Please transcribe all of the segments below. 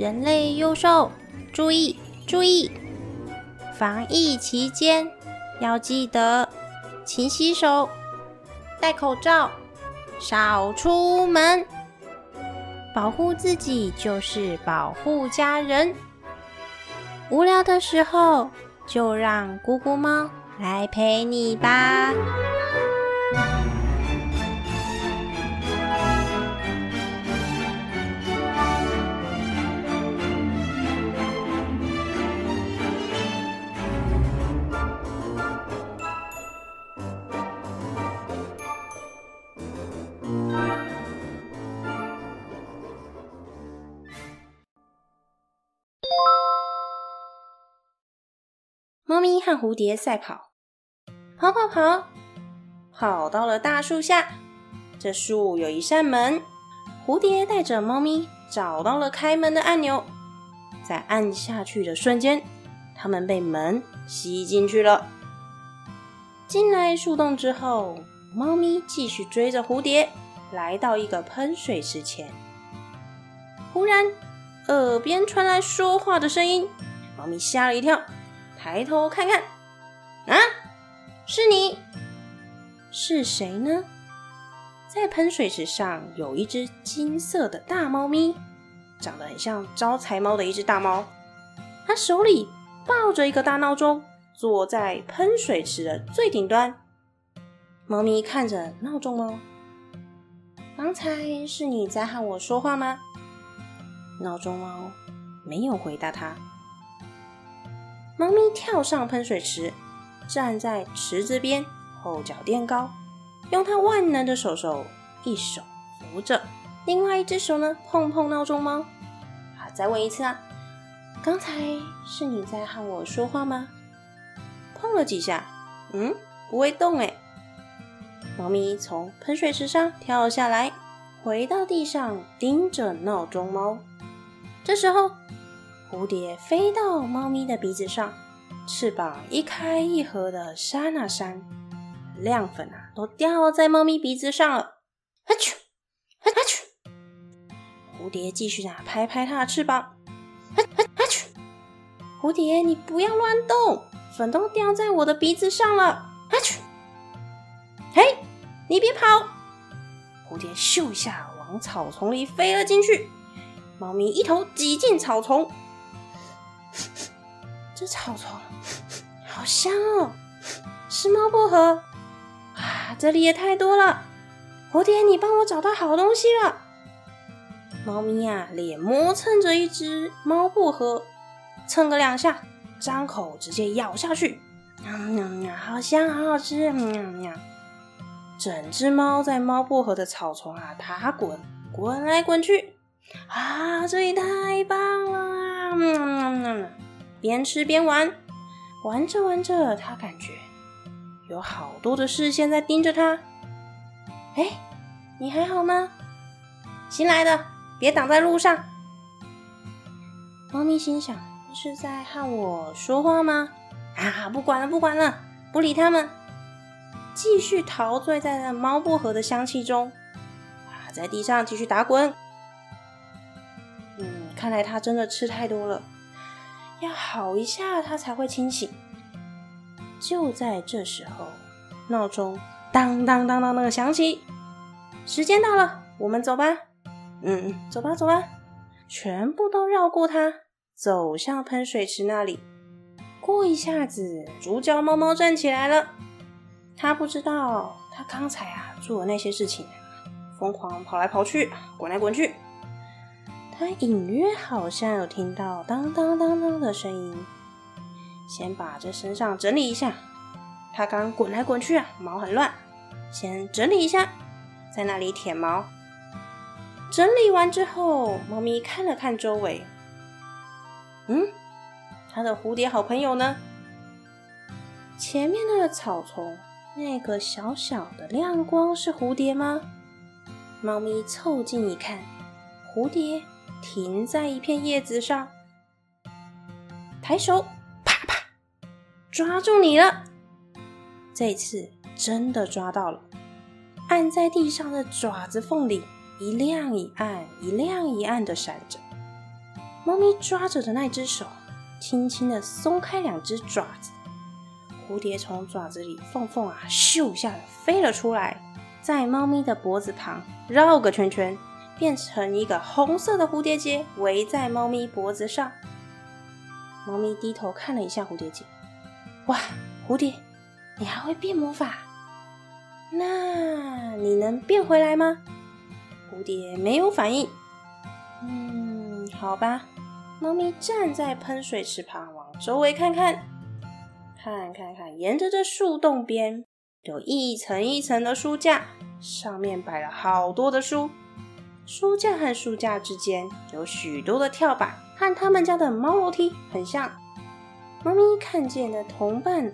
人类幼兽，注意注意！防疫期间要记得勤洗手、戴口罩、少出门，保护自己就是保护家人。无聊的时候，就让姑姑猫来陪你吧。猫咪和蝴蝶赛跑，跑跑跑，跑到了大树下。这树有一扇门，蝴蝶带着猫咪找到了开门的按钮，在按下去的瞬间，它们被门吸进去了。进来树洞之后，猫咪继续追着蝴蝶，来到一个喷水池前。忽然，耳边传来说话的声音，猫咪吓了一跳。抬头看看，啊，是你？是谁呢？在喷水池上有一只金色的大猫咪，长得很像招财猫的一只大猫。它手里抱着一个大闹钟，坐在喷水池的最顶端。猫咪看着闹钟猫，刚才是你在和我说话吗？闹钟猫没有回答它。猫咪跳上喷水池，站在池子边，后脚垫高，用它万能的手手，一手扶着，另外一只手呢碰碰闹钟猫。好，再问一次啊，刚才是你在和我说话吗？碰了几下，嗯，不会动哎。猫咪从喷水池上跳下来，回到地上，盯着闹钟猫。这时候。蝴蝶飞到猫咪的鼻子上，翅膀一开一合的扇啊扇，亮粉啊都掉在猫咪鼻子上了。哈啾，哈啾！蝴蝶继续啊拍拍它的翅膀。哈哈哈啾！蝴蝶，你不要乱动，粉都掉在我的鼻子上了。哈啾！嘿，你别跑！蝴蝶咻一下往草丛里飞了进去，猫咪一头挤进草丛。这草丛好香哦，是猫薄荷啊！这里也太多了，蝴蝶，你帮我找到好东西了。猫咪呀，脸磨蹭着一只猫薄荷，蹭个两下，张口直接咬下去，喵喵喵，好香，好好吃，喵喵。整只猫在猫薄荷的草丛啊，打滚，滚来滚去，啊，这里太棒了，喵喵喵。边吃边玩，玩着玩着，他感觉有好多的视线在盯着他。哎，你还好吗？新来的，别挡在路上。猫咪心想：是在和我说话吗？啊，不管了，不管了，不理他们，继续陶醉在那猫薄荷的香气中。啊，在地上继续打滚。嗯，看来他真的吃太多了。要好一下，它才会清醒。就在这时候，闹钟当当当当的响起，时间到了，我们走吧。嗯，走吧，走吧。全部都绕过它，走向喷水池那里。过一下子，主角猫猫站起来了。他不知道，他刚才啊做的那些事情，疯狂跑来跑去，滚来滚去。他隐约好像有听到当当当当的声音，先把这身上整理一下。他刚滚来滚去啊，毛很乱，先整理一下，在那里舔毛。整理完之后，猫咪看了看周围，嗯，它的蝴蝶好朋友呢？前面那个草丛，那个小小的亮光是蝴蝶吗？猫咪凑近一看，蝴蝶。停在一片叶子上，抬手，啪啪，抓住你了！这次真的抓到了，按在地上的爪子缝里，一亮一暗，一亮一暗的闪着。猫咪抓着的那只手，轻轻的松开两只爪子，蝴蝶从爪子里缝缝啊，咻一下飞了出来，在猫咪的脖子旁绕个圈圈，变成一个红色的蝴蝶结，围在猫咪脖子上。猫咪低头看了一下蝴蝶结，哇，蝴蝶，你还会变魔法？那你能变回来吗？蝴蝶没有反应。嗯，好吧。猫咪站在喷水池旁，往周围看看，看看看，沿着这树洞边有一层一层的书架，上面摆了好多的书。书架和书架之间有许多的跳板，和他们家的猫楼梯很像。猫咪看见的同伴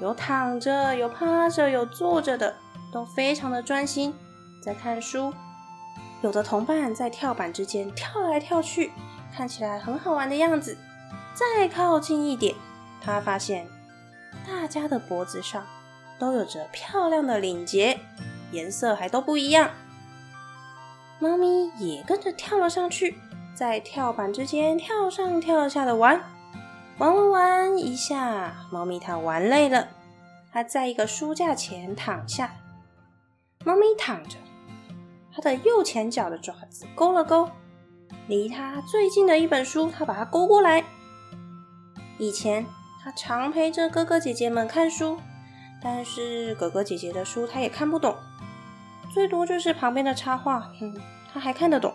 有躺着，有趴着，有坐着的，都非常的专心在看书。有的同伴在跳板之间跳来跳去。看起来很好玩的样子。再靠近一点，他发现大家的脖子上都有着漂亮的领结，颜色还都不一样。猫咪也跟着跳了上去，在跳板之间跳上跳下的玩，玩玩玩一下，猫咪它玩累了，它在一个书架前躺下。猫咪躺着，它的右前脚的爪子勾了勾。离它最近的一本书，它把它勾过来。以前它常陪着哥哥姐姐们看书，但是哥哥姐姐的书他也看不懂，最多就是旁边的插画，哼，他还看得懂。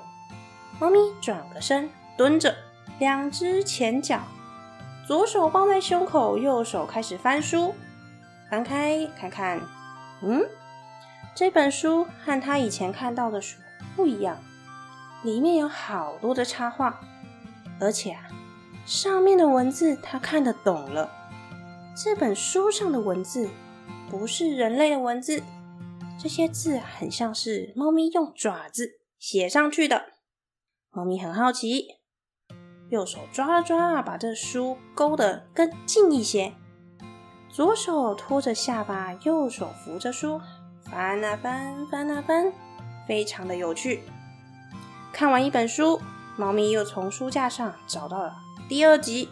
猫咪转个身，蹲着，两只前脚，左手抱在胸口，右手开始翻书，翻开看看，嗯，这本书和他以前看到的书不一样。里面有好多的插画，而且啊，上面的文字他看得懂了。这本书上的文字不是人类的文字，这些字很像是猫咪用爪子写上去的。猫咪很好奇，右手抓了抓，把这书勾得更近一些。左手托着下巴，右手扶着书，翻啊翻，翻啊翻，非常的有趣。看完一本书，猫咪又从书架上找到了第二集，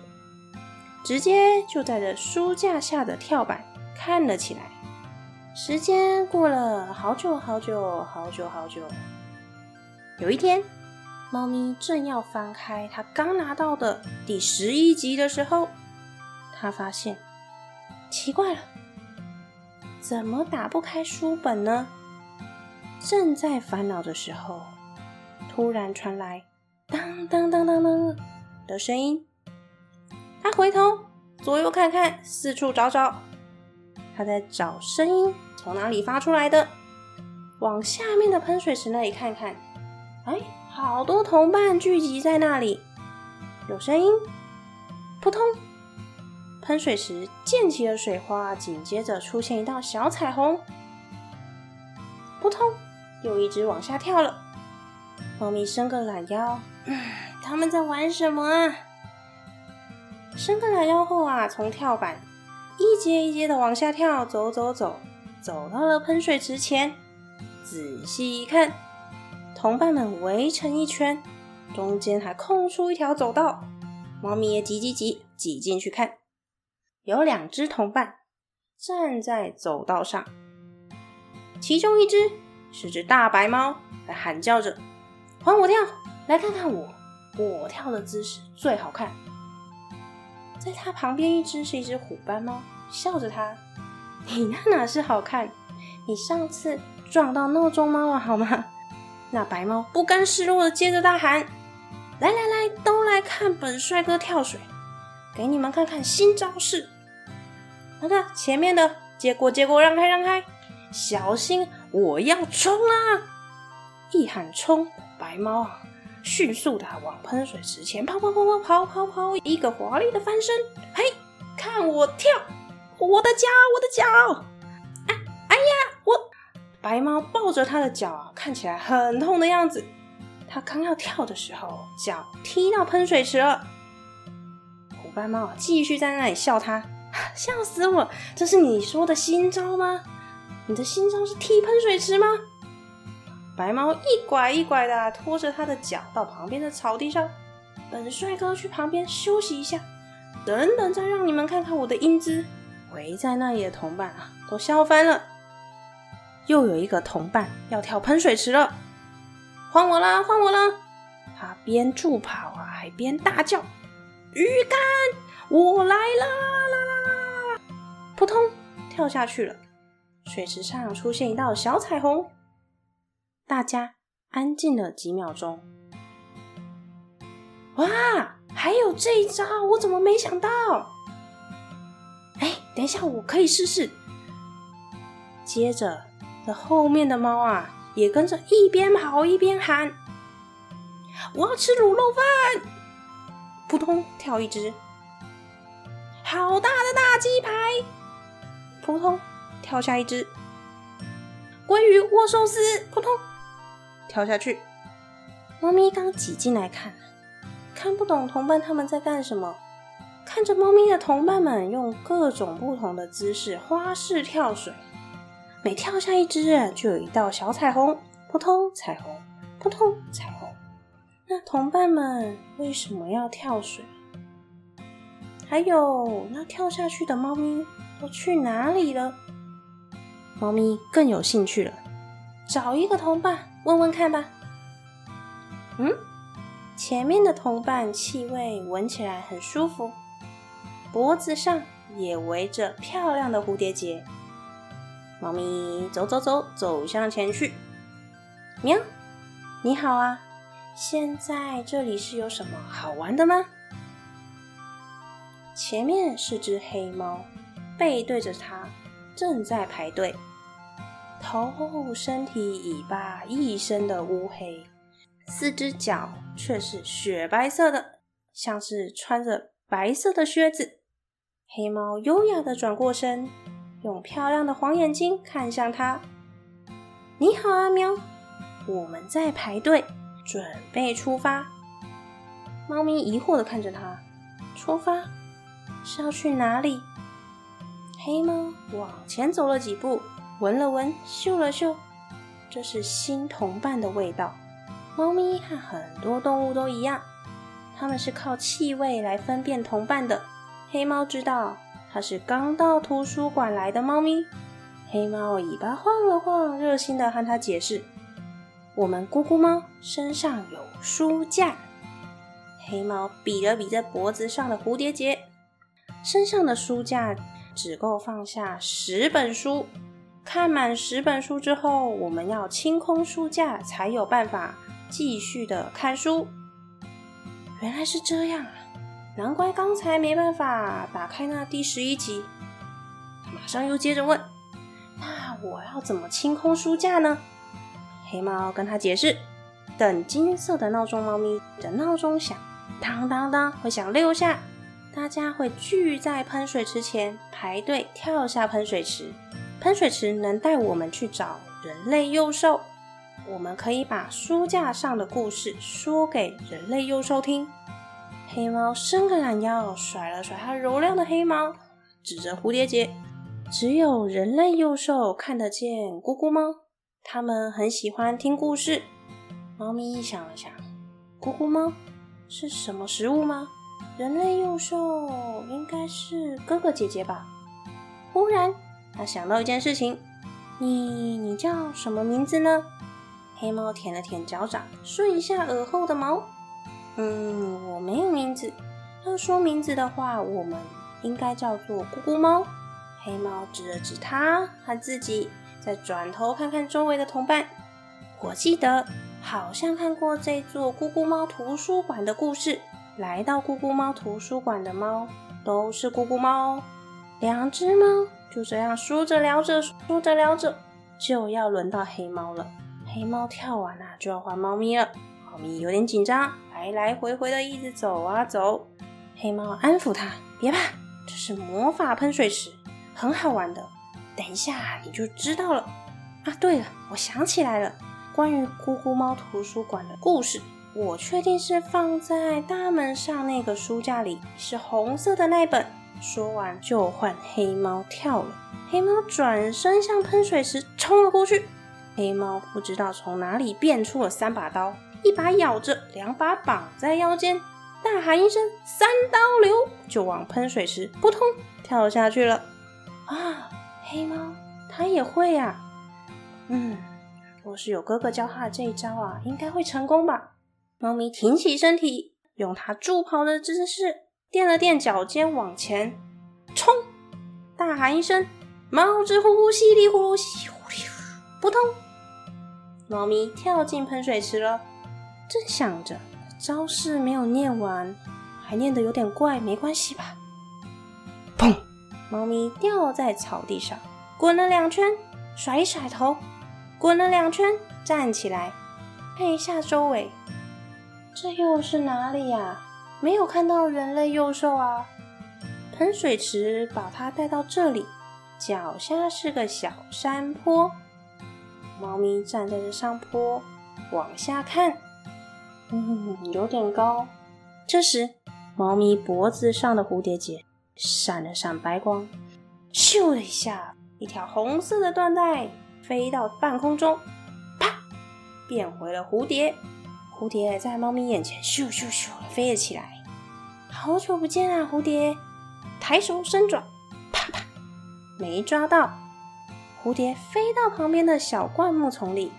直接就在这书架下的跳板看了起来。时间过了好久好久好久好久。有一天，猫咪正要翻开它刚拿到的第十一集的时候，它发现奇怪了，怎么打不开书本呢？正在烦恼的时候。突然传来当当当当当的声音，他回头左右看看，四处找找，他在找声音从哪里发出来的。往下面的喷水池那里看看，哎，好多同伴聚集在那里，有声音，扑通，喷水池溅起了水花，紧接着出现一道小彩虹，扑通，又一只往下跳了。猫咪伸个懒腰，嗯，他们在玩什么啊？伸个懒腰后啊，从跳板一阶一阶的往下跳，走走走，走到了喷水池前，仔细一看，同伴们围成一圈，中间还空出一条走道，猫咪也挤挤挤挤进去看，有两只同伴站在走道上，其中一只是只大白猫，在喊叫着。还我跳！来看看我，我跳的姿势最好看。在它旁边一只是一只虎斑猫，笑着它：“你那哪是好看？你上次撞到闹钟猫了好吗？”那白猫不甘示弱的接着大喊：“来来来，都来看本帅哥跳水，给你们看看新招式。那个前面的，结果结果让开让开，小心我要冲啦！”一喊冲。白猫啊，迅速的往喷水池前跑跑跑跑跑跑跑，一个华丽的翻身，嘿，看我跳，我的脚，我的脚，哎哎呀，我白猫抱着它的脚啊，看起来很痛的样子。它刚要跳的时候，脚踢到喷水池了。虎斑猫啊继续在那里笑它，笑死我！这是你说的新招吗？你的新招是踢喷水池吗？白猫一拐一拐的拖着它的脚到旁边的草地上，本帅哥去旁边休息一下，等等再让你们看看我的英姿。围在那里的同伴啊，都笑翻了。又有一个同伴要跳喷水池了，换我啦，换我啦！他边助跑啊，还边大叫：“鱼竿，我来！”啦啦啦啦！扑通，跳下去了。水池上出现一道小彩虹，大家安静了几秒钟。哇，还有这一招，我怎么没想到？哎，等一下，我可以试试。接着。这后面的猫啊，也跟着一边跑一边喊：“我要吃卤肉饭！”扑通跳一只，好大的大鸡排！扑通跳下一只，鲑鱼握寿司！扑通跳下去。猫咪刚挤进来看，看不懂同伴他们在干什么，看着猫咪的同伴们用各种不同的姿势花式跳水。每跳下一只，就有一道小彩虹，扑通彩虹，扑通彩虹。那同伴们为什么要跳水？还有那跳下去的猫咪都去哪里了？猫咪更有兴趣了，找一个同伴问问看吧。嗯，前面的同伴气味闻起来很舒服，脖子上也围着漂亮的蝴蝶结。猫咪走走走，走向前去。喵，你好啊！现在这里是有什么好玩的吗？前面是只黑猫，背对着它，正在排队。头、身体、尾巴一身的乌黑，四只脚却是雪白色的，像是穿着白色的靴子。黑猫优雅的转过身。用漂亮的黄眼睛看向他。你好啊，喵！我们在排队，准备出发。猫咪疑惑的看着他。出发是要去哪里？黑猫往前走了几步，闻了闻，嗅了嗅，这是新同伴的味道。猫咪和很多动物都一样，它们是靠气味来分辨同伴的。黑猫知道。它是刚到图书馆来的猫咪，黑猫尾巴晃了晃，热心的和它解释：“我们咕咕猫身上有书架。”黑猫比了比在脖子上的蝴蝶结，身上的书架只够放下十本书。看满十本书之后，我们要清空书架，才有办法继续的看书。原来是这样啊！难怪刚才没办法打开那第十一集，马上又接着问：“那我要怎么清空书架呢？”黑猫跟他解释：“等金色的闹钟猫咪的闹钟响，当当当会响六下，大家会聚在喷水池前排队跳下喷水池。喷水池能带我们去找人类幼兽，我们可以把书架上的故事说给人类幼兽听。”黑猫伸个懒腰，甩了甩它柔亮的黑毛，指着蝴蝶结。只有人类幼兽看得见咕咕猫，它们很喜欢听故事。猫咪想了想，咕咕猫是什么食物吗？人类幼兽应该是哥哥姐姐吧。忽然，他想到一件事情：你你叫什么名字呢？黑猫舔了舔脚掌，顺一下耳后的毛。嗯，我没有名字。要说名字的话，我们应该叫做咕咕猫。黑猫指了指它和自己，再转头看看周围的同伴。我记得好像看过这座咕咕猫图书馆的故事。来到咕咕猫图书馆的猫都是咕咕猫。两只猫就这样说着聊着，说着聊着，就要轮到黑猫了。黑猫跳完了，就要换猫咪了。猫咪有点紧张。来来回回的一直走啊走，黑猫安抚它：“别怕，这是魔法喷水池，很好玩的。等一下你就知道了。”啊，对了，我想起来了，关于咕咕猫图书馆的故事，我确定是放在大门上那个书架里，是红色的那本。说完就换黑猫跳了，黑猫转身向喷水池冲了过去。黑猫不知道从哪里变出了三把刀。一把咬着，两把绑在腰间，大喊一声“三刀流”，就往喷水池扑通跳下去了。啊，黑猫它也会啊。嗯，若是有哥哥教它的这一招啊，应该会成功吧。猫咪挺起身体，用它助跑的姿势垫了垫脚尖，往前冲，大喊一声：“猫之呼呼吸里呼噜吸呼噜，扑通！”猫咪跳进喷水池了。正想着招式没有念完，还念得有点怪，没关系吧？砰！猫咪掉在草地上，滚了两圈，甩一甩头。滚了两圈，站起来，看一下周围，这又是哪里呀？没有看到人类幼兽啊！喷水池把它带到这里，脚下是个小山坡。猫咪站在这上坡，往下看，嗯，有点高。这时，猫咪脖子上的蝴蝶结闪了闪白光，咻的一下，一条红色的缎带。飞到半空中，啪，变回了蝴蝶。蝴蝶在猫咪眼前咻咻咻飞了起来。好久不见啊，蝴蝶！抬手伸爪，啪啪，没抓到。蝴蝶飞到旁边的小灌木丛里，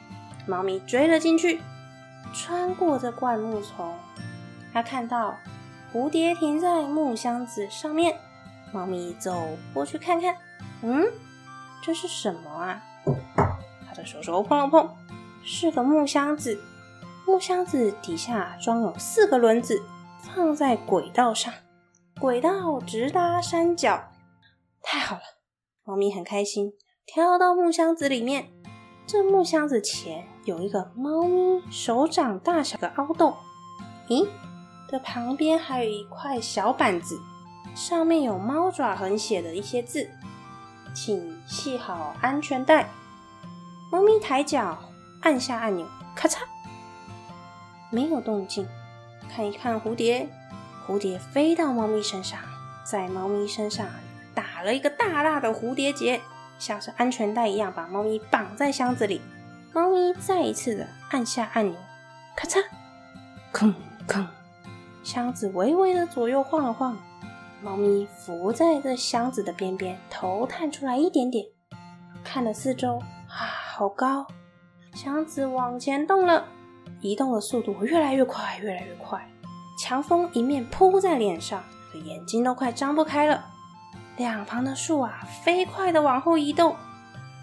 猫咪追了进去。穿过这灌木丛，它看到蝴蝶停在木箱子上面。猫咪走过去看看，嗯，这是什么啊？它的手手碰了碰，是个木箱子。木箱子底下装有四个轮子，放在轨道上，轨道直达山脚。太好了，猫咪很开心，跳到木箱子里面。这木箱子前有一个猫咪手掌大小的凹洞。咦，这旁边还有一块小板子，上面有猫爪痕写的一些字，请系好安全带。猫咪抬脚按下按钮，咔嚓，没有动静。看一看蝴蝶，蝴蝶飞到猫咪身上，在猫咪身上打了一个大大的蝴蝶结，像是安全带一样把猫咪绑在箱子里。猫咪再一次的按下按钮，咔嚓，吭吭，箱子微微的左右晃了晃。猫咪伏在这箱子的边边，头探出来一点点，看了四周。啊好高，箱子往前动了，移动的速度越来越快，越来越快。强风一面扑在脸上，眼睛都快张不开了。两旁的树啊，飞快的往后移动。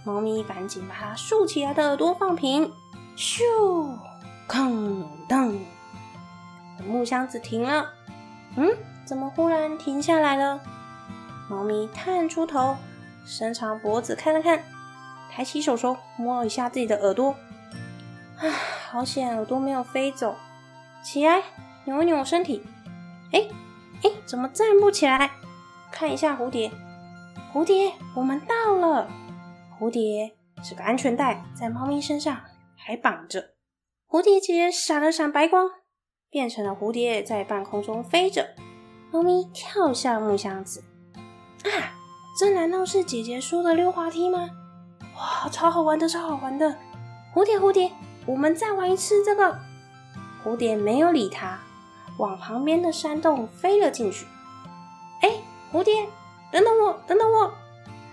猫咪赶紧把它竖起来的耳朵放平。咻，哐当，木箱子停了。嗯，怎么忽然停下来了？猫咪探出头，伸长脖子看了看。抬起手手摸一下自己的耳朵，啊，好险，耳朵没有飞走。起来，扭一扭身体。哎哎，怎么站不起来？看一下蝴蝶，蝴蝶，我们到了。蝴蝶是个安全带，在猫咪身上还绑着。蝴蝶结闪了闪白光，变成了蝴蝶在半空中飞着。猫咪跳下木箱子。啊，这难道是姐姐说的溜滑梯吗？哇，超好玩的，超好玩的！蝴蝶，蝴蝶，我们再玩一次这个。蝴蝶没有理它，往旁边的山洞飞了进去。哎，蝴蝶，等等我，等等我！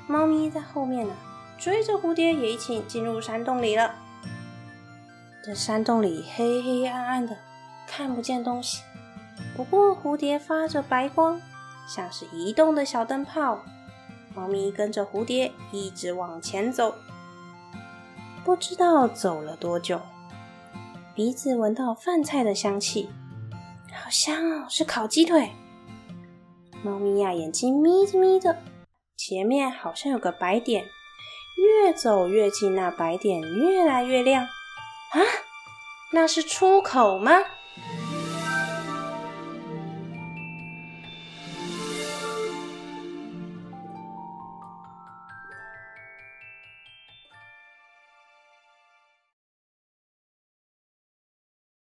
猫咪在后面呢，追着蝴蝶也一起进入山洞里了。这山洞里黑黑暗暗的，看不见东西。不过蝴蝶发着白光，像是移动的小灯泡。猫咪跟着蝴蝶一直往前走，不知道走了多久，鼻子闻到饭菜的香气，好香哦，是烤鸡腿。猫咪呀，眼睛眯着眯着，前面好像有个白点，越走越近，那白点越来越亮。啊，那是出口吗？